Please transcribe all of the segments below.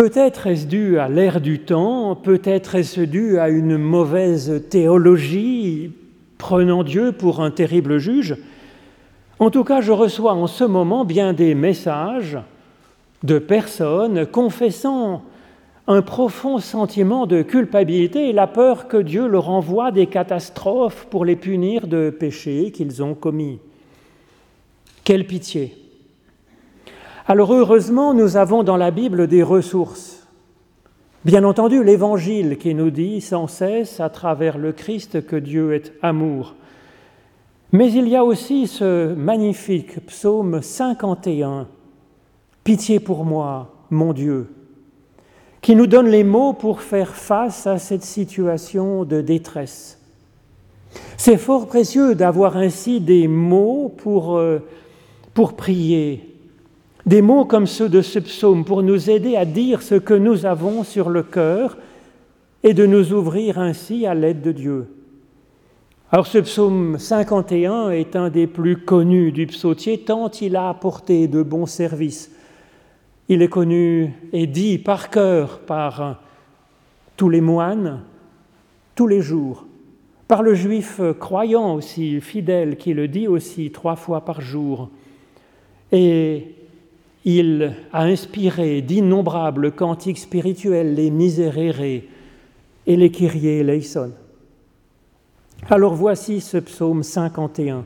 Peut-être est-ce dû à l'ère du temps, peut-être est-ce dû à une mauvaise théologie, prenant Dieu pour un terrible juge. En tout cas, je reçois en ce moment bien des messages de personnes confessant un profond sentiment de culpabilité et la peur que Dieu leur envoie des catastrophes pour les punir de péchés qu'ils ont commis. Quelle pitié Alors heureusement, nous avons dans la Bible des ressources. Bien entendu, l'Évangile qui nous dit sans cesse à travers le Christ que Dieu est amour. Mais il y a aussi ce magnifique psaume 51, Pitié pour moi, mon Dieu, qui nous donne les mots pour faire face à cette situation de détresse. C'est fort précieux d'avoir ainsi des mots pour, euh, pour prier, des mots comme ceux de ce psaume pour nous aider à dire ce que nous avons sur le cœur et de nous ouvrir ainsi à l'aide de Dieu. Alors ce psaume 51 est un des plus connus du psautier tant il a apporté de bons services il est connu et dit par cœur par tous les moines, tous les jours, par le juif croyant aussi, fidèle, qui le dit aussi trois fois par jour. Et il a inspiré d'innombrables cantiques spirituels, les misérérés et les kyrie eleison. Alors voici ce psaume 51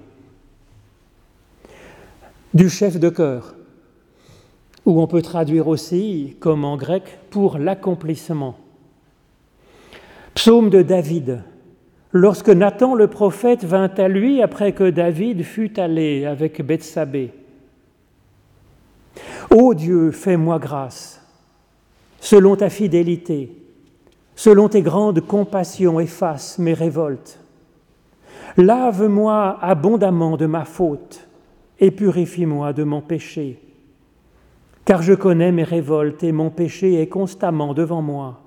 du chef de chœur ou on peut traduire aussi, comme en grec, pour l'accomplissement. Psaume de David. Lorsque Nathan le prophète vint à lui après que David fut allé avec Bethsabée. Ô Dieu, fais-moi grâce, selon ta fidélité, selon tes grandes compassions, efface mes révoltes. Lave-moi abondamment de ma faute et purifie-moi de mon péché car je connais mes révoltes et mon péché est constamment devant moi.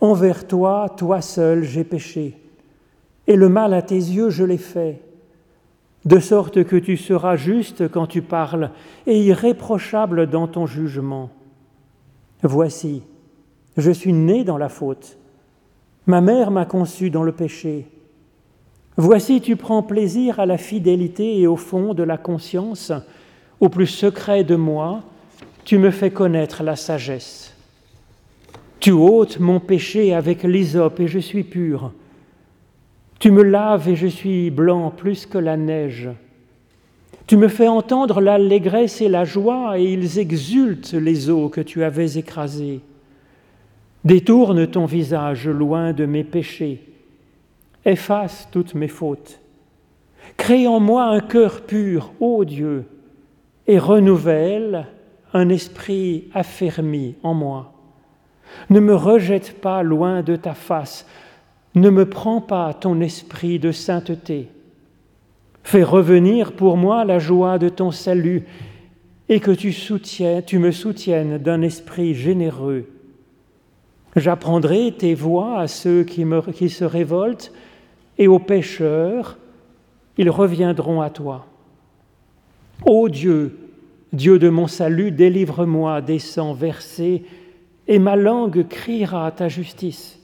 Envers toi, toi seul, j'ai péché, et le mal à tes yeux, je l'ai fait, de sorte que tu seras juste quand tu parles et irréprochable dans ton jugement. Voici, je suis né dans la faute, ma mère m'a conçu dans le péché. Voici, tu prends plaisir à la fidélité et au fond de la conscience, au plus secret de moi, tu me fais connaître la sagesse. Tu ôtes mon péché avec l'hysope et je suis pur. Tu me laves et je suis blanc plus que la neige. Tu me fais entendre l'allégresse et la joie, et ils exultent les eaux que tu avais écrasées. Détourne ton visage loin de mes péchés. Efface toutes mes fautes. Crée en moi un cœur pur, ô Dieu, et renouvelle un esprit affermi en moi. Ne me rejette pas loin de ta face, ne me prends pas ton esprit de sainteté. Fais revenir pour moi la joie de ton salut et que tu, me soutiennes d'un esprit généreux. J'apprendrai tes voix à ceux qui, qui se révoltent et aux pécheurs, ils reviendront à toi. Ô Dieu, Dieu de mon salut, délivre-moi des sangs versés, et ma langue criera ta justice.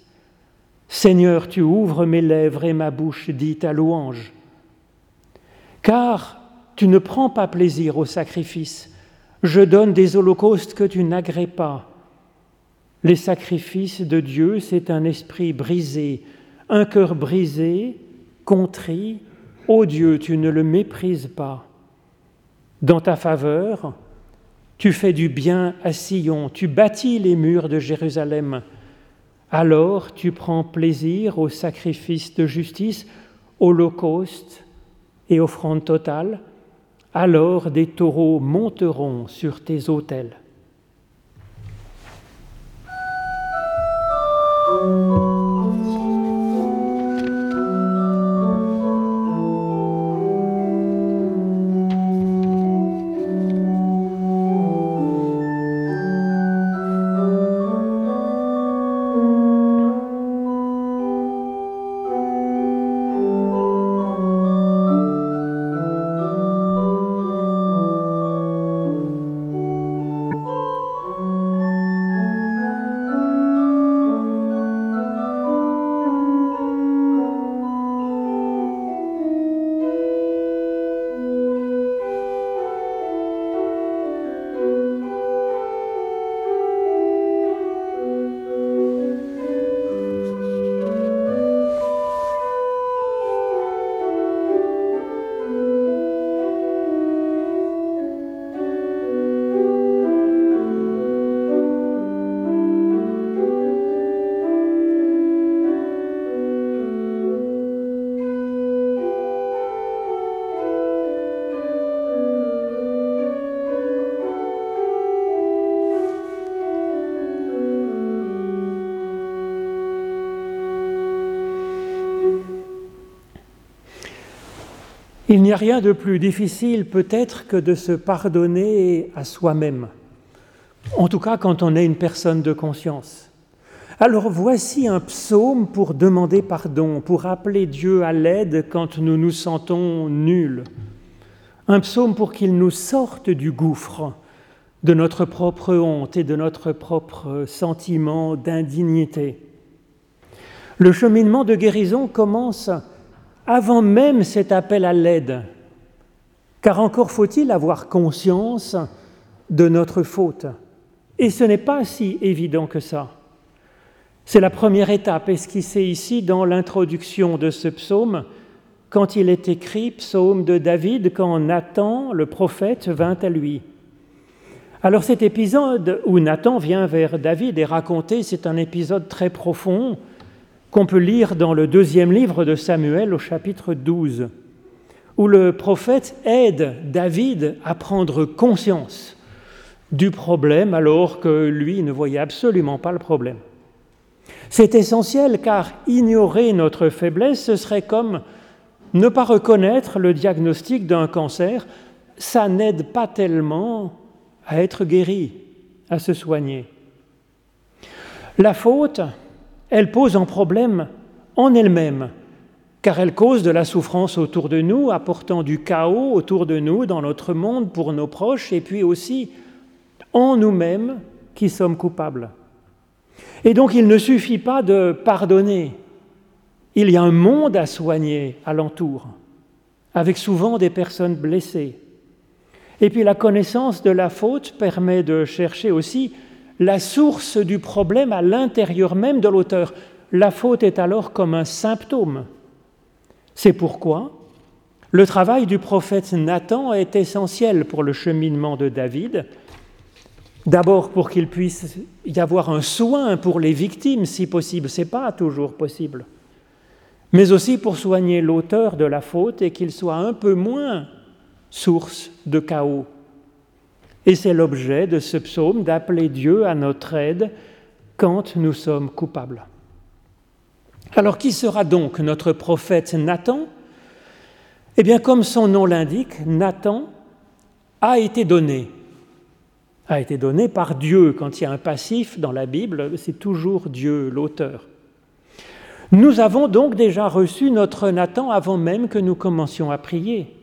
Seigneur, tu ouvres mes lèvres et ma bouche dit ta louange. Car tu ne prends pas plaisir au sacrifice, je donne des holocaustes que tu n'agrées pas. Les sacrifices de Dieu, c'est un esprit brisé, un cœur brisé, contrit. Ô Dieu, tu ne le méprises pas. Dans ta faveur, tu fais du bien à Sion, tu bâtis les murs de Jérusalem. Alors tu prends plaisir au sacrifice de justice, holocauste et offrande totale. Alors des taureaux monteront sur tes autels. Il n'y a rien de plus difficile peut-être que de se pardonner à soi-même, en tout cas quand on est une personne de conscience. Alors voici un psaume pour demander pardon, pour appeler Dieu à l'aide quand nous nous sentons nuls. Un psaume pour qu'il nous sorte du gouffre de notre propre honte et de notre propre sentiment d'indignité. Le cheminement de guérison commence avant même cet appel à l'aide, car encore faut-il avoir conscience de notre faute. Et ce n'est pas si évident que ça. C'est la première étape esquissée ici dans l'introduction de ce psaume, quand il est écrit psaume de David, quand Nathan, le prophète, vint à lui. Alors cet épisode où Nathan vient vers David est raconté, c'est un épisode très profond qu'on peut lire dans le deuxième livre de Samuel au chapitre 12, où le prophète aide David à prendre conscience du problème alors que lui ne voyait absolument pas le problème. C'est essentiel car ignorer notre faiblesse, ce serait comme ne pas reconnaître le diagnostic d'un cancer. Ça n'aide pas tellement à être guéri, à se soigner. La faute, elle pose un problème en elle-même, car elle cause de la souffrance autour de nous, apportant du chaos autour de nous, dans notre monde, pour nos proches, et puis aussi en nous-mêmes qui sommes coupables. Et donc il ne suffit pas de pardonner. Il y a un monde à soigner alentour, avec souvent des personnes blessées. Et puis la connaissance de la faute permet de chercher aussi la source du problème à l'intérieur même de l'auteur. La faute est alors comme un symptôme. C'est pourquoi le travail du prophète Nathan est essentiel pour le cheminement de David, D'abord pour qu'il puisse y avoir un soin pour les victimes, si possible, ce n'est pas toujours possible, mais aussi pour soigner l'auteur de la faute et qu'il soit un peu moins source de chaos. Et c'est l'objet de ce psaume d'appeler Dieu à notre aide quand nous sommes coupables. Alors qui sera donc notre prophète Nathan? Eh bien comme son nom l'indique, Nathan a été donné a été donné par Dieu. Quand il y a un passif dans la Bible, c'est toujours Dieu, l'auteur. Nous avons donc déjà reçu notre Nathan avant même que nous commencions à prier.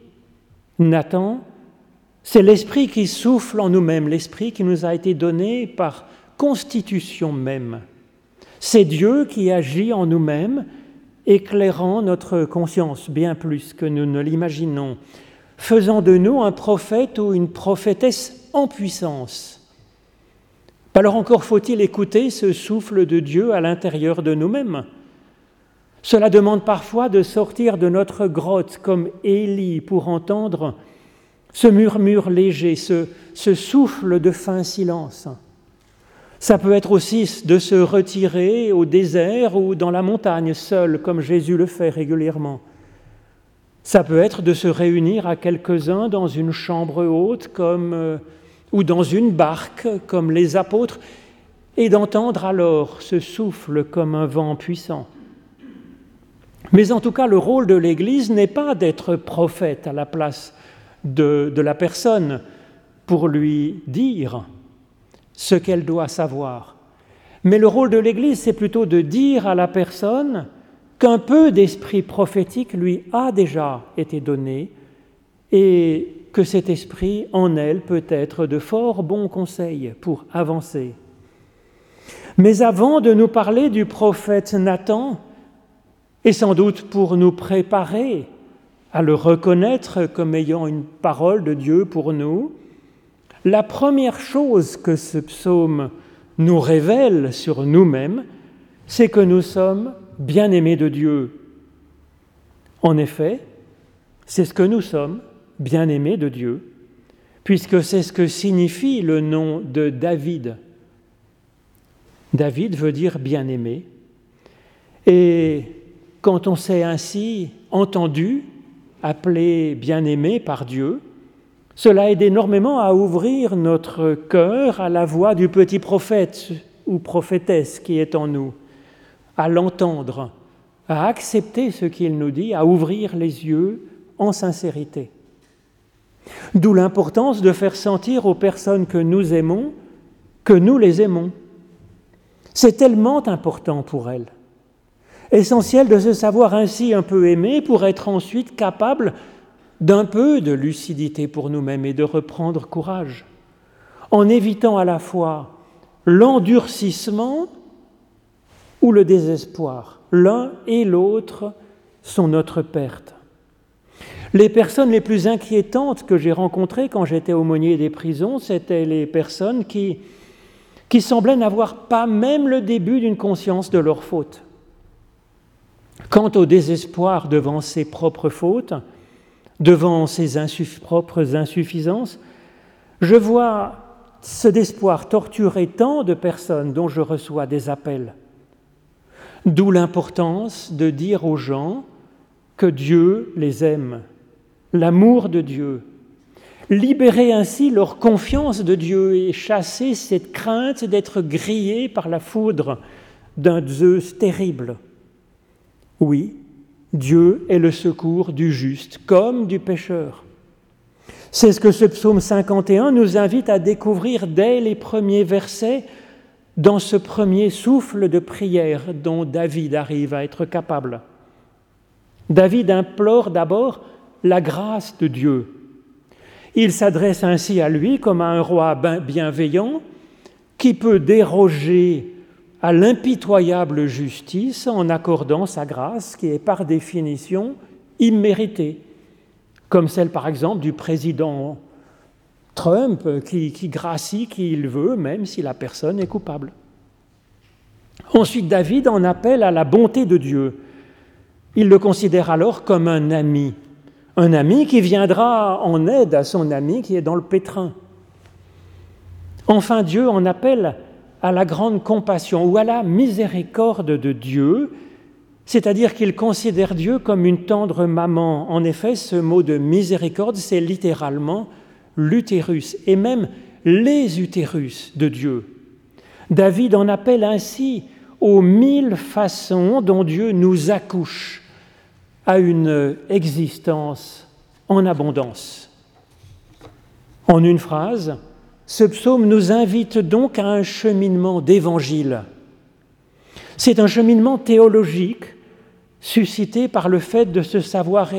Nathan, c'est l'esprit qui souffle en nous-mêmes, l'esprit qui nous a été donné par constitution même. C'est Dieu qui agit en nous-mêmes, éclairant notre conscience bien plus que nous ne l'imaginons, faisant de nous un prophète ou une prophétesse en puissance. Alors encore faut-il écouter ce souffle de Dieu à l'intérieur de nous-mêmes. Cela demande parfois de sortir de notre grotte comme Élie pour entendre ce murmure léger, ce, souffle de fin silence. Ça peut être aussi de se retirer au désert ou dans la montagne seul, comme Jésus le fait régulièrement. Ça peut être de se réunir à quelques-uns dans une chambre haute, comme euh, ou dans une barque comme les apôtres, et d'entendre alors ce souffle comme un vent puissant. Mais en tout cas, le rôle de l'Église n'est pas d'être prophète à la place de, la personne pour lui dire ce qu'elle doit savoir. Mais le rôle de l'Église, c'est plutôt de dire à la personne qu'un peu d'esprit prophétique lui a déjà été donné et que cet esprit en elle peut être de fort bons conseils pour avancer. Mais avant de nous parler du prophète Nathan, et sans doute pour nous préparer à le reconnaître comme ayant une parole de Dieu pour nous, la première chose que ce psaume nous révèle sur nous-mêmes, c'est que nous sommes bien-aimés de Dieu. En effet, c'est ce que nous sommes bien-aimé de Dieu, puisque c'est ce que signifie le nom de David. David veut dire bien-aimé. Et quand on s'est ainsi entendu, appelé bien-aimé par Dieu, cela aide énormément à ouvrir notre cœur à la voix du petit prophète ou prophétesse qui est en nous, à l'entendre, à accepter ce qu'il nous dit, à ouvrir les yeux en sincérité. D'où l'importance de faire sentir aux personnes que nous aimons que nous les aimons. C'est tellement important pour elles. Essentiel de se savoir ainsi un peu aimé pour être ensuite capable d'un peu de lucidité pour nous-mêmes et de reprendre courage, en évitant à la fois l'endurcissement ou le désespoir. L'un et l'autre sont notre perte. Les personnes les plus inquiétantes que j'ai rencontrées quand j'étais aumônier des prisons, c'étaient les personnes qui, semblaient n'avoir pas même le début d'une conscience de leur faute. Quant au désespoir devant ses propres fautes, devant ses propres insuffisances, je vois ce désespoir torturer tant de personnes dont je reçois des appels. D'où l'importance de dire aux gens que Dieu les aime, l'amour de Dieu, libérer ainsi leur confiance de Dieu et chasser cette crainte d'être grillés par la foudre d'un Zeus terrible. Oui, Dieu est le secours du juste comme du pécheur. C'est ce que ce psaume 51 nous invite à découvrir dès les premiers versets dans ce premier souffle de prière dont David arrive à être capable. David implore d'abord la grâce de Dieu. Il s'adresse ainsi à lui comme à un roi bienveillant qui peut déroger à l'impitoyable justice en accordant sa grâce qui est par définition imméritée, comme celle par exemple du président Trump qui, qui gracie qui il veut, même si la personne est coupable. Ensuite, David en appelle à la bonté de Dieu. Il le considère alors comme un ami, un ami qui viendra en aide à son ami qui est dans le pétrin. Enfin, Dieu en appelle à la grande compassion ou à la miséricorde de Dieu, c'est-à-dire qu'il considère Dieu comme une tendre maman. En effet, ce mot de miséricorde, c'est littéralement l'utérus et même les utérus de Dieu. David en appelle ainsi aux mille façons dont Dieu nous accouche à une existence en abondance. En une phrase, ce psaume nous invite donc à un cheminement d'évangile. C'est un cheminement théologique suscité par le fait de se savoir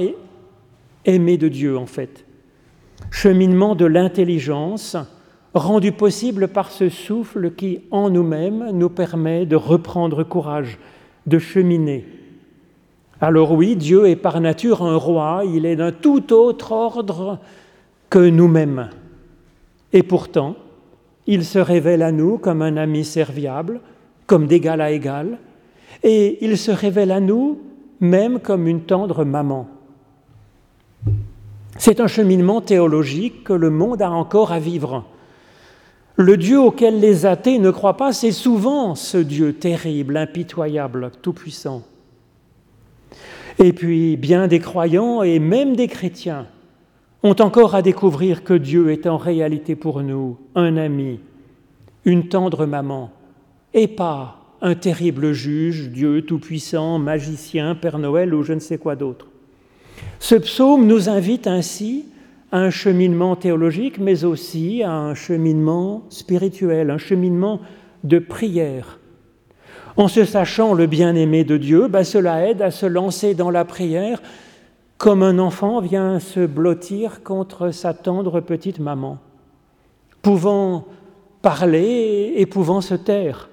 aimer de Dieu, en fait. Cheminement de l'intelligence, rendu possible par ce souffle qui, en nous-mêmes, nous permet de reprendre courage, de cheminer. Alors oui, Dieu est par nature un roi, il est d'un tout autre ordre que nous-mêmes. Et pourtant, il se révèle à nous comme un ami serviable, comme d'égal à égal, et il se révèle à nous même comme une tendre maman. C'est un cheminement théologique que le monde a encore à vivre. Le Dieu auquel les athées ne croient pas, c'est souvent ce Dieu terrible, impitoyable, tout-puissant. Et puis, bien des croyants et même des chrétiens ont encore à découvrir que Dieu est en réalité pour nous un ami, une tendre maman, et pas un terrible juge, Dieu tout-puissant, magicien, Père Noël ou je ne sais quoi d'autre. Ce psaume nous invite ainsi à un cheminement théologique, mais aussi à un cheminement spirituel, un cheminement de prière. En se sachant le bien-aimé de Dieu, ben cela aide à se lancer dans la prière comme un enfant vient se blottir contre sa tendre petite maman, pouvant parler et pouvant se taire,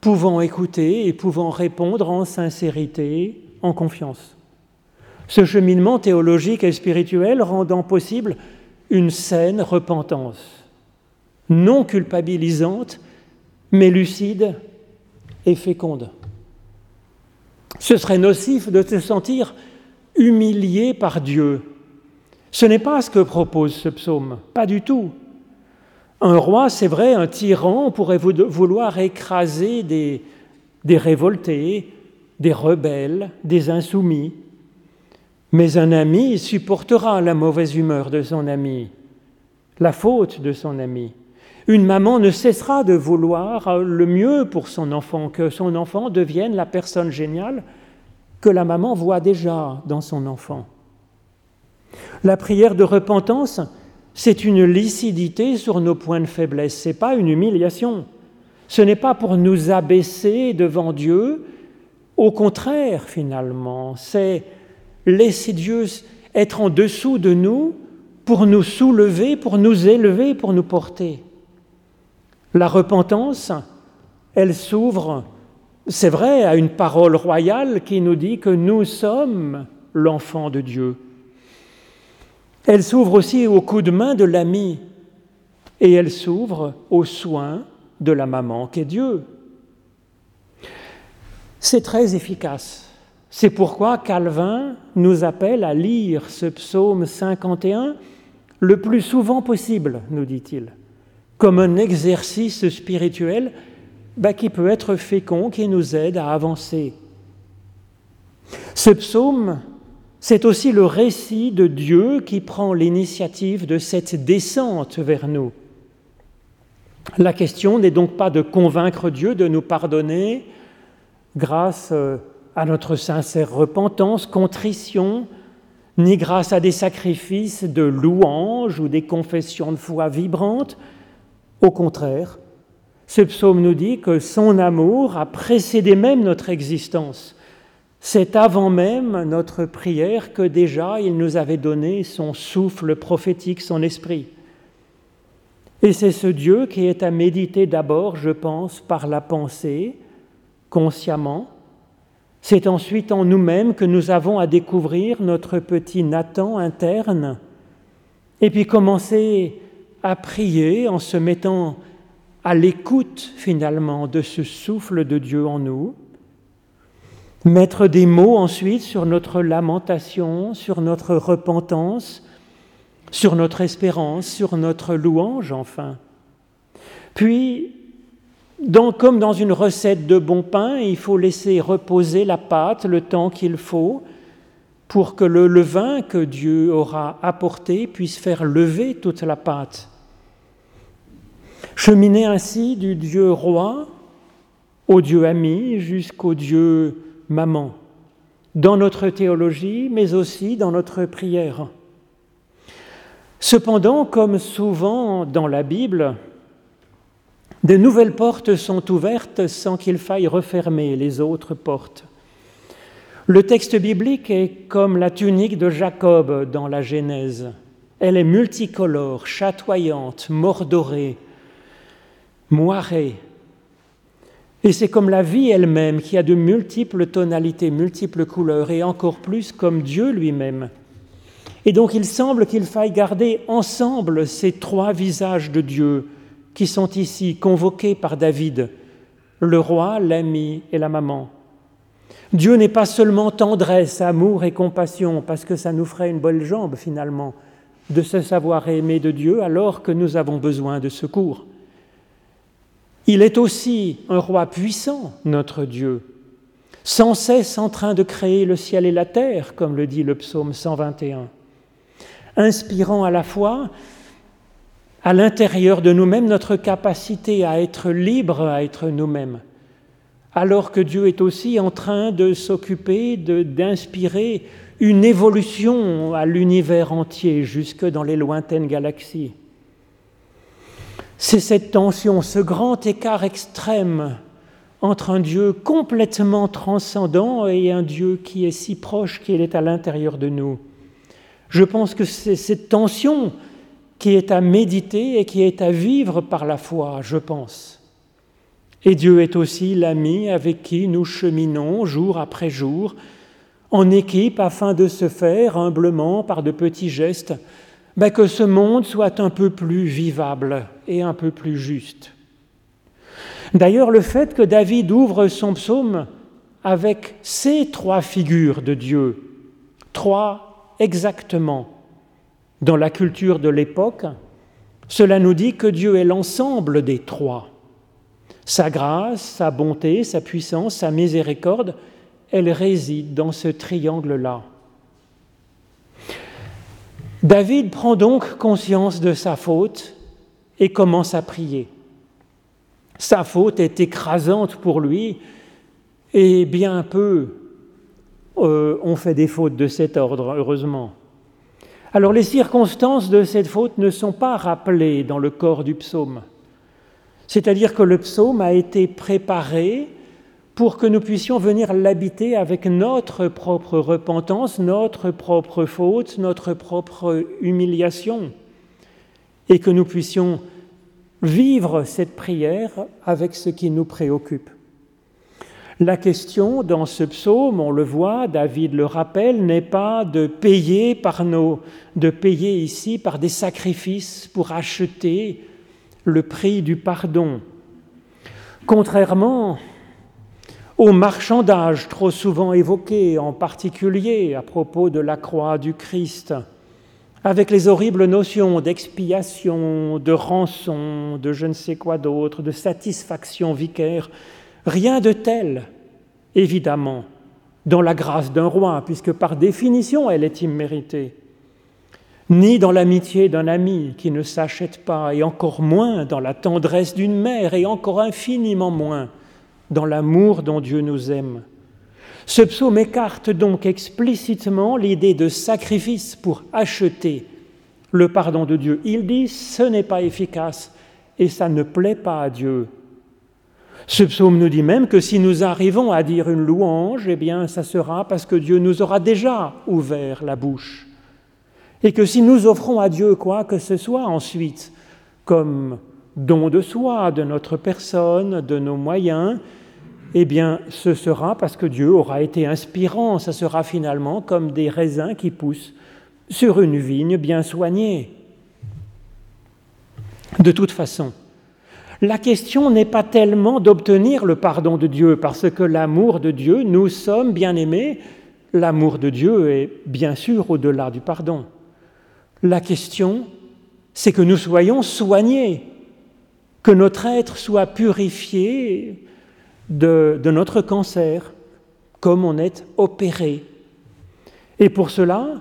pouvant écouter et pouvant répondre en sincérité, en confiance. Ce cheminement théologique et spirituel rendant possible une saine repentance, non culpabilisante, mais lucide et féconde. Ce serait nocif de se sentir humilié par Dieu. Ce n'est pas ce que propose ce psaume, pas du tout. Un roi, c'est vrai, un tyran pourrait vouloir écraser des, révoltés, des rebelles, des insoumis. Mais un ami supportera la mauvaise humeur de son ami, la faute de son ami. Une maman ne cessera de vouloir le mieux pour son enfant, que son enfant devienne la personne géniale que la maman voit déjà dans son enfant. La prière de repentance, c'est une lucidité sur nos points de faiblesse, ce n'est pas une humiliation. Ce n'est pas pour nous abaisser devant Dieu, au contraire finalement, c'est laisser Dieu être en dessous de nous pour nous soulever, pour nous élever, pour nous porter. La repentance, elle s'ouvre, c'est vrai, à une parole royale qui nous dit que nous sommes l'enfant de Dieu. Elle s'ouvre aussi au coup de main de l'ami et elle s'ouvre aux soins de la maman qu'est Dieu. C'est très efficace. C'est pourquoi Calvin nous appelle à lire ce psaume 51 le plus souvent possible, nous dit-il, comme un exercice spirituel bah, qui peut être fécond, qui nous aide à avancer. Ce psaume c'est aussi le récit de Dieu qui prend l'initiative de cette descente vers nous. La question n'est donc pas de convaincre Dieu de nous pardonner grâce euh, à notre sincère repentance, contrition, ni grâce à des sacrifices de louanges ou des confessions de foi vibrantes. Au contraire, ce psaume nous dit que son amour a précédé même notre existence c'est avant même notre prière que déjà il nous avait donné son souffle prophétique, son esprit. Et c'est ce Dieu qui est à méditer d'abord, je pense, par la pensée, consciemment. C'est ensuite en nous-mêmes que nous avons à découvrir notre petit Nathan interne, et puis commencer à prier en se mettant à l'écoute finalement de ce souffle de Dieu en nous Mettre des mots ensuite sur notre lamentation, sur notre repentance, sur notre espérance, sur notre louange enfin. Puis, comme dans une recette de bon pain, il faut laisser reposer la pâte le temps qu'il faut pour que le levain que Dieu aura apporté puisse faire lever toute la pâte. Cheminer ainsi du Dieu roi au Dieu ami jusqu'au Dieu maman, dans notre théologie, mais aussi dans notre prière. Cependant, comme souvent dans la Bible, de nouvelles portes sont ouvertes sans qu'il faille refermer les autres portes. Le texte biblique est comme la tunique de Jacob dans la Genèse. Elle est multicolore, chatoyante, mordorée, moirée, et c'est comme la vie elle-même qui a de multiples tonalités, multiples couleurs, et encore plus comme Dieu lui-même. Et donc il semble qu'il faille garder ensemble ces trois visages de Dieu qui sont ici convoqués par David, le roi, l'ami et la maman. Dieu n'est pas seulement tendresse, amour et compassion, parce que ça nous ferait une bonne jambe finalement de se savoir aimer de Dieu alors que nous avons besoin de secours. Il est aussi un roi puissant, notre Dieu, sans cesse en train de créer le ciel et la terre, comme le dit le psaume 121, inspirant à la fois à l'intérieur de nous-mêmes notre capacité à être libres, à être nous-mêmes, alors que Dieu est aussi en train de s'occuper d'inspirer une évolution à l'univers entier, jusque dans les lointaines galaxies. C'est cette tension, ce grand écart extrême entre un Dieu complètement transcendant et un Dieu qui est si proche qu'il est à l'intérieur de nous. Je pense que c'est cette tension qui est à méditer et qui est à vivre par la foi, je pense. Et Dieu est aussi l'ami avec qui nous cheminons jour après jour, en équipe afin de se faire humblement par de petits gestes ben, que ce monde soit un peu plus vivable et un peu plus juste. D'ailleurs, le fait que David ouvre son psaume avec ces trois figures de Dieu, trois exactement, dans la culture de l'époque, cela nous dit que Dieu est l'ensemble des trois. Sa grâce, sa bonté, sa puissance, sa miséricorde, elle réside dans ce triangle-là. David prend donc conscience de sa faute et commence à prier. Sa faute est écrasante pour lui et bien peu euh, ont fait des fautes de cet ordre, heureusement. Alors les circonstances de cette faute ne sont pas rappelées dans le corps du psaume. C'est-à-dire que le psaume a été préparé pour que nous puissions venir l'habiter avec notre propre repentance, notre propre faute, notre propre humiliation, et que nous puissions vivre cette prière avec ce qui nous préoccupe. La question dans ce psaume, on le voit, David le rappelle, n'est pas de payer par nos, de payer ici par des sacrifices pour acheter le prix du pardon. Contrairement au marchandage trop souvent évoqué, en particulier à propos de la croix du Christ, avec les horribles notions d'expiation, de rançon, de je ne sais quoi d'autre, de satisfaction vicaire, rien de tel, évidemment, dans la grâce d'un roi, puisque par définition elle est imméritée, ni dans l'amitié d'un ami qui ne s'achète pas, et encore moins dans la tendresse d'une mère, et encore infiniment moins dans l'amour dont Dieu nous aime. Ce psaume écarte donc explicitement l'idée de sacrifice pour acheter le pardon de Dieu. Il dit ce n'est pas efficace et ça ne plaît pas à Dieu. Ce psaume nous dit même que si nous arrivons à dire une louange, eh bien ça sera parce que Dieu nous aura déjà ouvert la bouche. Et que si nous offrons à Dieu quoi que ce soit ensuite, comme don de soi, de notre personne, de nos moyens, eh bien, ce sera parce que Dieu aura été inspirant. Ce sera finalement comme des raisins qui poussent sur une vigne bien soignée. De toute façon, la question n'est pas tellement d'obtenir le pardon de Dieu, parce que l'amour de Dieu, nous sommes bien aimés, l'amour de Dieu est bien sûr au-delà du pardon. La question, c'est que nous soyons soignés, que notre être soit purifié de, notre cancer, comme on est opéré. Et pour cela,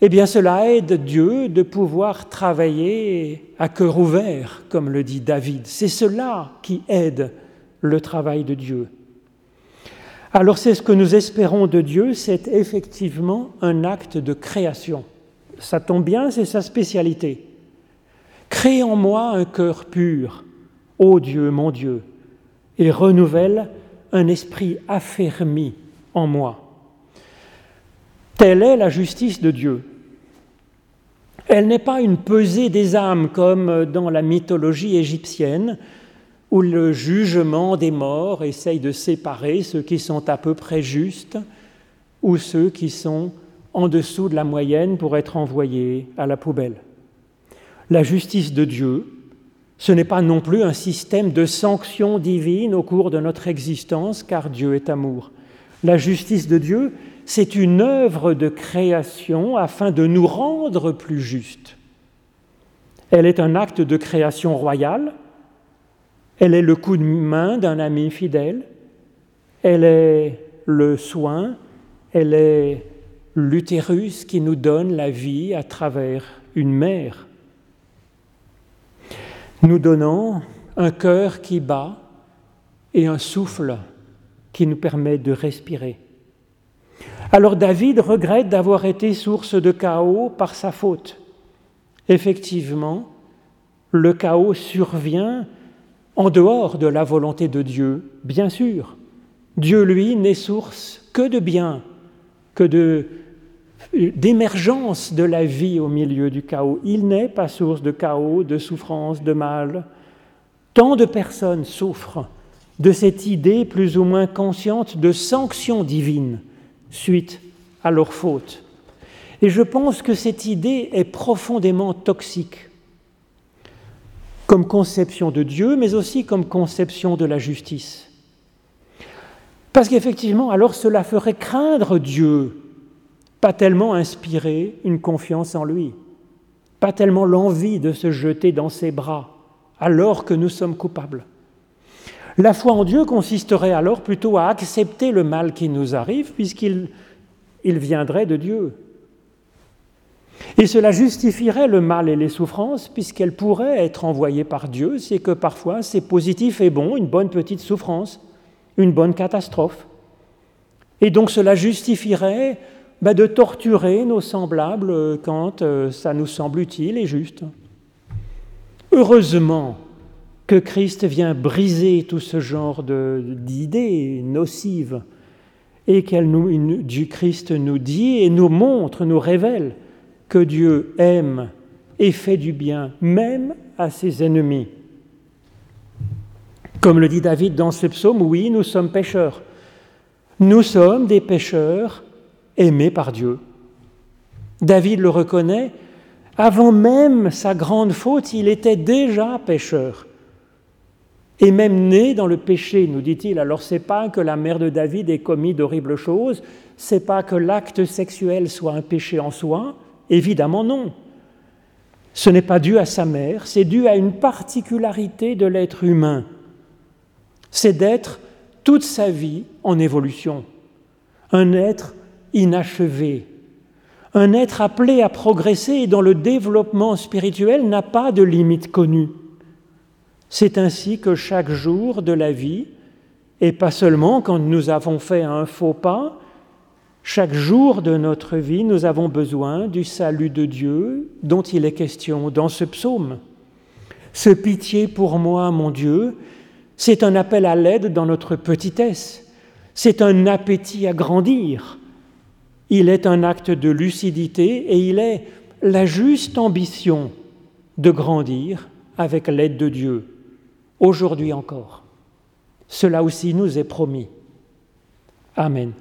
eh bien cela aide Dieu de pouvoir travailler à cœur ouvert, comme le dit David. C'est cela qui aide le travail de Dieu. Alors c'est ce que nous espérons de Dieu, c'est effectivement un acte de création. Ça tombe bien, c'est sa spécialité. Crée en moi un cœur pur, ô Dieu, mon Dieu, et renouvelle un esprit affermi en moi. Telle est la justice de Dieu. Elle n'est pas une pesée des âmes comme dans la mythologie égyptienne, où le jugement des morts essaye de séparer ceux qui sont à peu près justes ou ceux qui sont en dessous de la moyenne pour être envoyés à la poubelle. La justice de Dieu, ce n'est pas non plus un système de sanctions divines au cours de notre existence, car Dieu est amour. La justice de Dieu, c'est une œuvre de création afin de nous rendre plus justes. Elle est un acte de création royale, elle est le coup de main d'un ami fidèle, elle est le soin, elle est l'utérus qui nous donne la vie à travers une mère nous donnant un cœur qui bat et un souffle qui nous permet de respirer. Alors David regrette d'avoir été source de chaos par sa faute. Effectivement, le chaos survient en dehors de la volonté de Dieu, bien sûr. Dieu, lui, n'est source que de bien, que de d'émergence de la vie au milieu du chaos. Il n'est pas source de chaos, de souffrance, de mal. Tant de personnes souffrent de cette idée plus ou moins consciente de sanction divine suite à leur faute. Et je pense que cette idée est profondément toxique comme conception de Dieu, mais aussi comme conception de la justice. Parce qu'effectivement, alors cela ferait craindre Dieu pas tellement inspirer une confiance en lui, pas tellement l'envie de se jeter dans ses bras alors que nous sommes coupables. La foi en Dieu consisterait alors plutôt à accepter le mal qui nous arrive puisqu'il il viendrait de Dieu. Et cela justifierait le mal et les souffrances puisqu'elles pourraient être envoyées par Dieu, c'est que parfois c'est positif et bon, une bonne petite souffrance, une bonne catastrophe. Et donc cela justifierait bah, de torturer nos semblables quand euh, ça nous semble utile et juste. Heureusement que Christ vient briser tout ce genre d'idées nocives et qu'elle nous, du Christ nous dit et nous montre, nous révèle que Dieu aime et fait du bien même à ses ennemis. Comme le dit David dans ce psaume, oui, nous sommes pécheurs. Nous sommes des pécheurs aimés par Dieu. David le reconnaît, avant même sa grande faute, il était déjà pécheur. Et même né dans le péché, nous dit-il. Alors c'est pas que la mère de David ait commis d'horribles choses, c'est pas que l'acte sexuel soit un péché en soi, évidemment non. Ce n'est pas dû à sa mère, c'est dû à une particularité de l'être humain. C'est d'être toute sa vie en évolution, un être inachevé, un être appelé à progresser dont le développement spirituel n'a pas de limite connue. C'est ainsi que chaque jour de la vie, et pas seulement quand nous avons fait un faux pas, chaque jour de notre vie, nous avons besoin du salut de Dieu dont il est question dans ce psaume. Ce pitié pour moi, mon Dieu, c'est un appel à l'aide dans notre petitesse, c'est un appétit à grandir, il est un acte de lucidité et il est la juste ambition de grandir avec l'aide de Dieu, aujourd'hui encore. Cela aussi nous est promis. Amen.